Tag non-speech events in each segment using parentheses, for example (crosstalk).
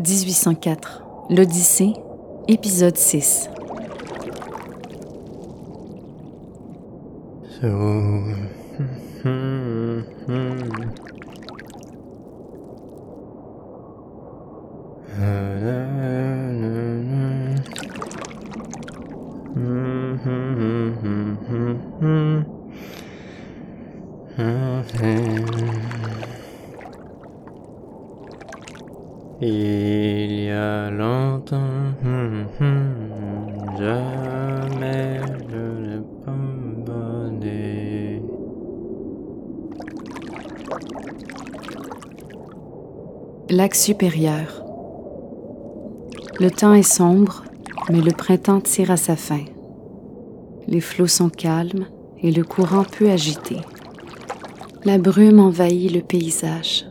1804. L'Odyssée, épisode 6. So, Il y a longtemps, jamais je n'ai pas abandonné. Lac supérieur. Le temps est sombre, mais le printemps tire à sa fin. Les flots sont calmes et le courant peu agité. La brume envahit le paysage.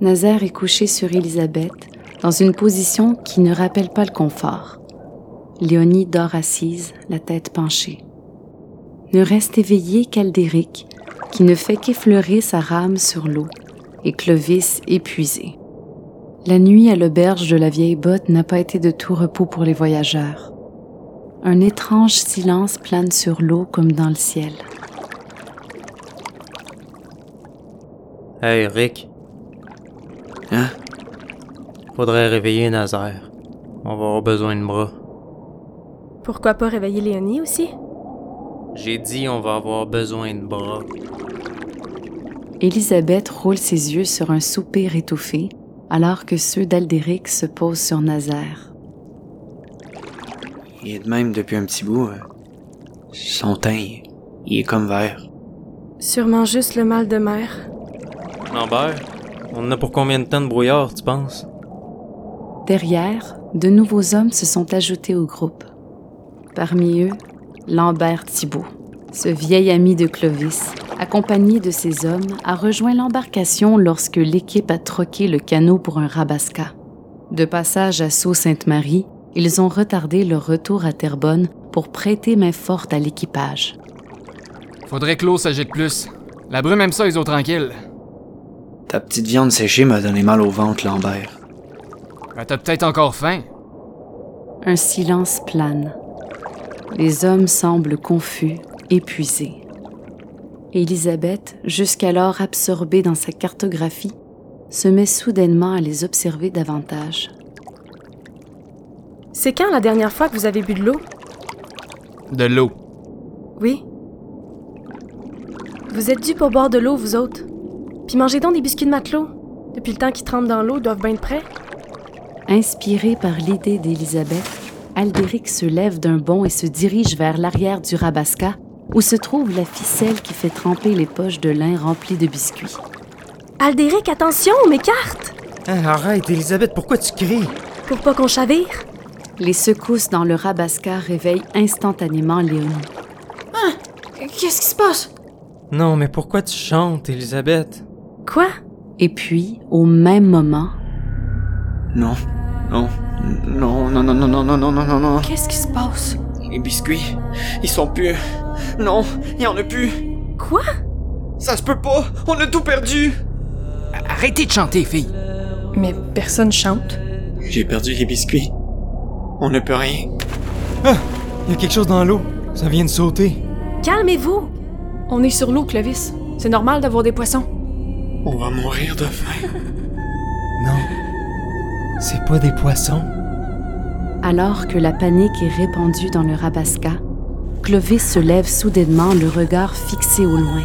Nazaire est couché sur Élisabeth dans une position qui ne rappelle pas le confort. Léonie dort assise, la tête penchée. Ne reste éveillé qu'Aldéric, qui ne fait qu'effleurer sa rame sur l'eau, et Clovis épuisé. La nuit à l'auberge de la vieille botte n'a pas été de tout repos pour les voyageurs. Un étrange silence plane sur l'eau comme dans le ciel. Hey Rick, Hein? faudrait réveiller Nazaire. On va avoir besoin de bras. Pourquoi pas réveiller Léonie aussi? J'ai dit on va avoir besoin de bras. Élisabeth roule ses yeux sur un soupir étouffé, alors que ceux d'Aldéric se posent sur Nazaire. Il est de même depuis un petit bout. euh. Son teint, il- il est comme vert. Sûrement juste le mal de mer. Lambert, on en a pour combien de temps de brouillard, tu penses? Derrière, de nouveaux hommes se sont ajoutés au groupe. Parmi eux, Lambert Thibault. Ce vieil ami de Clovis, accompagné de ses hommes, a rejoint l'embarcation lorsque l'équipe a troqué le canot pour un rabasca. De passage à Sault-Sainte-Marie, ils ont retardé leur retour à Terrebonne pour prêter main forte à l'équipage. Faudrait que l'eau s'agite plus. La brume aime ça, ils ont tranquilles. Ta petite viande séchée m'a donné mal au ventre, Lambert. Ben, t'as peut-être encore faim. Un silence plane. Les hommes semblent confus, épuisés. Élisabeth, jusqu'alors absorbée dans sa cartographie, se met soudainement à les observer davantage. C'est quand la dernière fois que vous avez bu de l'eau? De l'eau. Oui. Vous êtes dû pour boire de l'eau, vous autres. Puis mangez donc des biscuits de matelot. Depuis le temps qu'ils trempent dans l'eau, ils doivent bien être prêts. Inspiré par l'idée d'Élisabeth, Aldéric se lève d'un bond et se dirige vers l'arrière du rabasca, où se trouve la ficelle qui fait tremper les poches de lin remplies de biscuits. Aldéric, attention, mes cartes! Hein, arrête, Elisabeth, pourquoi tu cries? Pour pas qu'on chavire. Les secousses dans le rabasca réveillent instantanément Léonie. Qu'est-ce qui se passe? Non, mais pourquoi tu chantes, Elisabeth? Quoi? Et puis, au même moment, Non, non, non, non, non, non, non, non, non, non, non, non. Qu'est-ce qui se passe? Les biscuits, ils sont plus. Non, il y en a plus. Quoi? Ça se peut pas, on a tout perdu. Arrêtez de chanter, fille. Mais personne chante. J'ai perdu les biscuits. On ne peut rien. Il y a quelque chose dans l'eau. Ça vient de sauter. Calmez-vous! On est sur l'eau, Clovis. C'est normal d'avoir des poissons. On va mourir de faim. Non. C'est pas des poissons. alors que la panique est répandue dans le rabasca, Clovis se lève soudainement, le regard fixé au loin.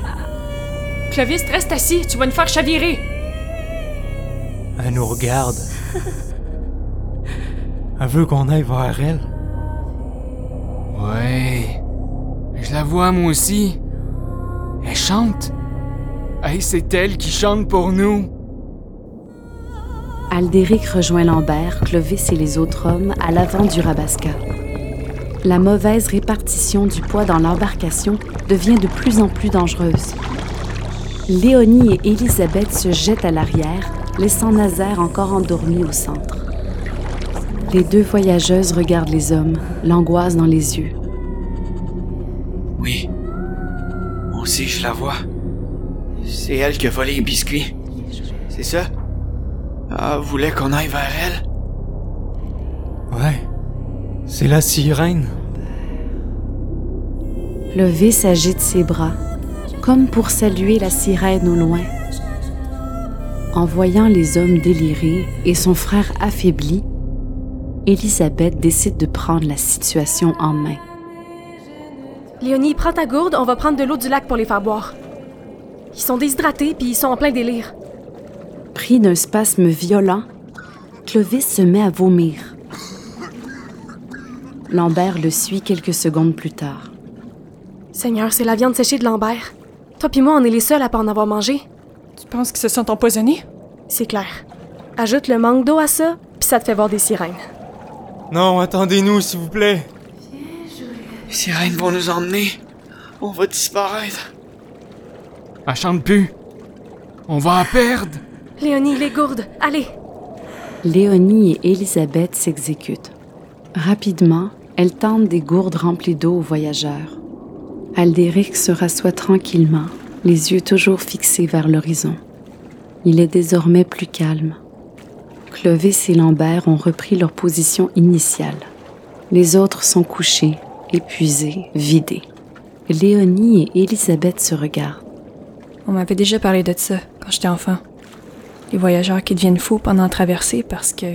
Clovis, reste assis, tu vas nous faire chavirer. Elle nous regarde. Elle veut qu'on aille vers elle. Ouais. Je la vois, moi aussi. Elle chante. Hey, c'est elle qui chante pour nous. Aldéric rejoint Lambert, Clovis et les autres hommes à l'avant du rabasca. La mauvaise répartition du poids dans l'embarcation devient de plus en plus dangereuse. Léonie et Élisabeth se jettent à l'arrière, laissant Nazaire encore endormi au centre. Les deux voyageuses regardent les hommes, l'angoisse dans les yeux. Oui. Moi aussi, je la vois. C'est elle qui a volé les biscuits. C'est ça? Elle voulait qu'on aille vers elle? Ouais. C'est la sirène. Clovis agite ses bras, comme pour saluer la sirène au loin. En voyant les hommes délirés et son frère affaibli, Elisabeth décide de prendre la situation en main. Léonie, prends ta gourde, on va prendre de l'eau du lac pour les faire boire. Ils sont déshydratés puis ils sont en plein délire. Pris d'un spasme violent, Clovis se met à vomir. Lambert le suit quelques secondes plus tard. Seigneur, c'est la viande séchée de Lambert. Toi puis moi, on est les seuls à pas en avoir mangé. Tu penses qu'ils se sont empoisonnés? C'est clair. Ajoute le manque d'eau à ça, puis ça te fait voir des sirènes. Non, attendez-nous, s'il vous plaît. Les sirènes vont nous emmener. On va disparaître. Elle chante plus. On va la perdre. Léonie, les gourdes, allez! Léonie et Élisabeth s'exécutent. Rapidement, elles tendent des gourdes remplies d'eau aux voyageurs. Aldéric se rassoit tranquillement, les yeux toujours fixés vers l'horizon. Il est désormais plus calme. Clovis et Lambert ont repris leur position initiale. Les autres sont couchés, épuisés, vidés. Léonie et Élisabeth se regardent. On m'avait déjà parlé de ça quand j'étais enfant. Les voyageurs qui deviennent fous pendant la traversée parce que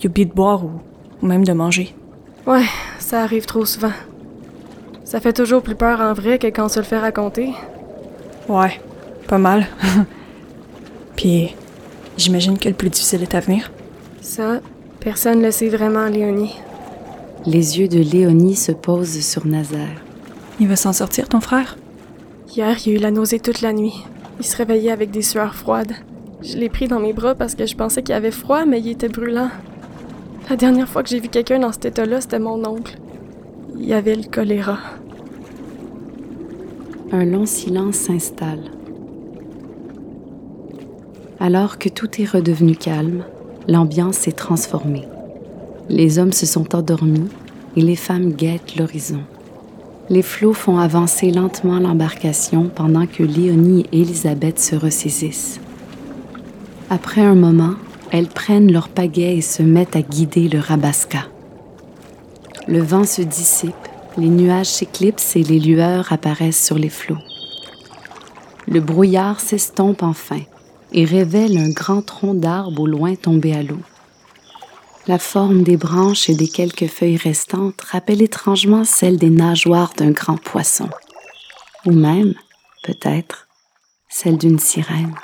ils oublient de boire ou, ou même de manger. Ouais, ça arrive trop souvent. Ça fait toujours plus peur en vrai que quand on se le fait raconter. Ouais, pas mal. (laughs) Puis, j'imagine que le plus difficile est à venir. Ça, personne le sait vraiment, Léonie. Les yeux de Léonie se posent sur Nazaire. Il va s'en sortir, ton frère? Hier, il a eu la nausée toute la nuit. Il se réveillait avec des sueurs froides. Je l'ai pris dans mes bras parce que je pensais qu'il avait froid, mais il était brûlant. La dernière fois que j'ai vu quelqu'un dans cet état-là, c'était mon oncle. Il avait le choléra. Un long silence s'installe. Alors que tout est redevenu calme, l'ambiance s'est transformée. Les hommes se sont endormis et les femmes guettent l'horizon. Les flots font avancer lentement l'embarcation pendant que Léonie et Élisabeth se ressaisissent. Après un moment, elles prennent leur pagaie et se mettent à guider le Rabasca. Le vent se dissipe, les nuages s'éclipsent et les lueurs apparaissent sur les flots. Le brouillard s'estompe enfin et révèle un grand tronc d'arbre au loin tombé à l'eau. La forme des branches et des quelques feuilles restantes rappelle étrangement celle des nageoires d'un grand poisson, ou même, peut-être, celle d'une sirène.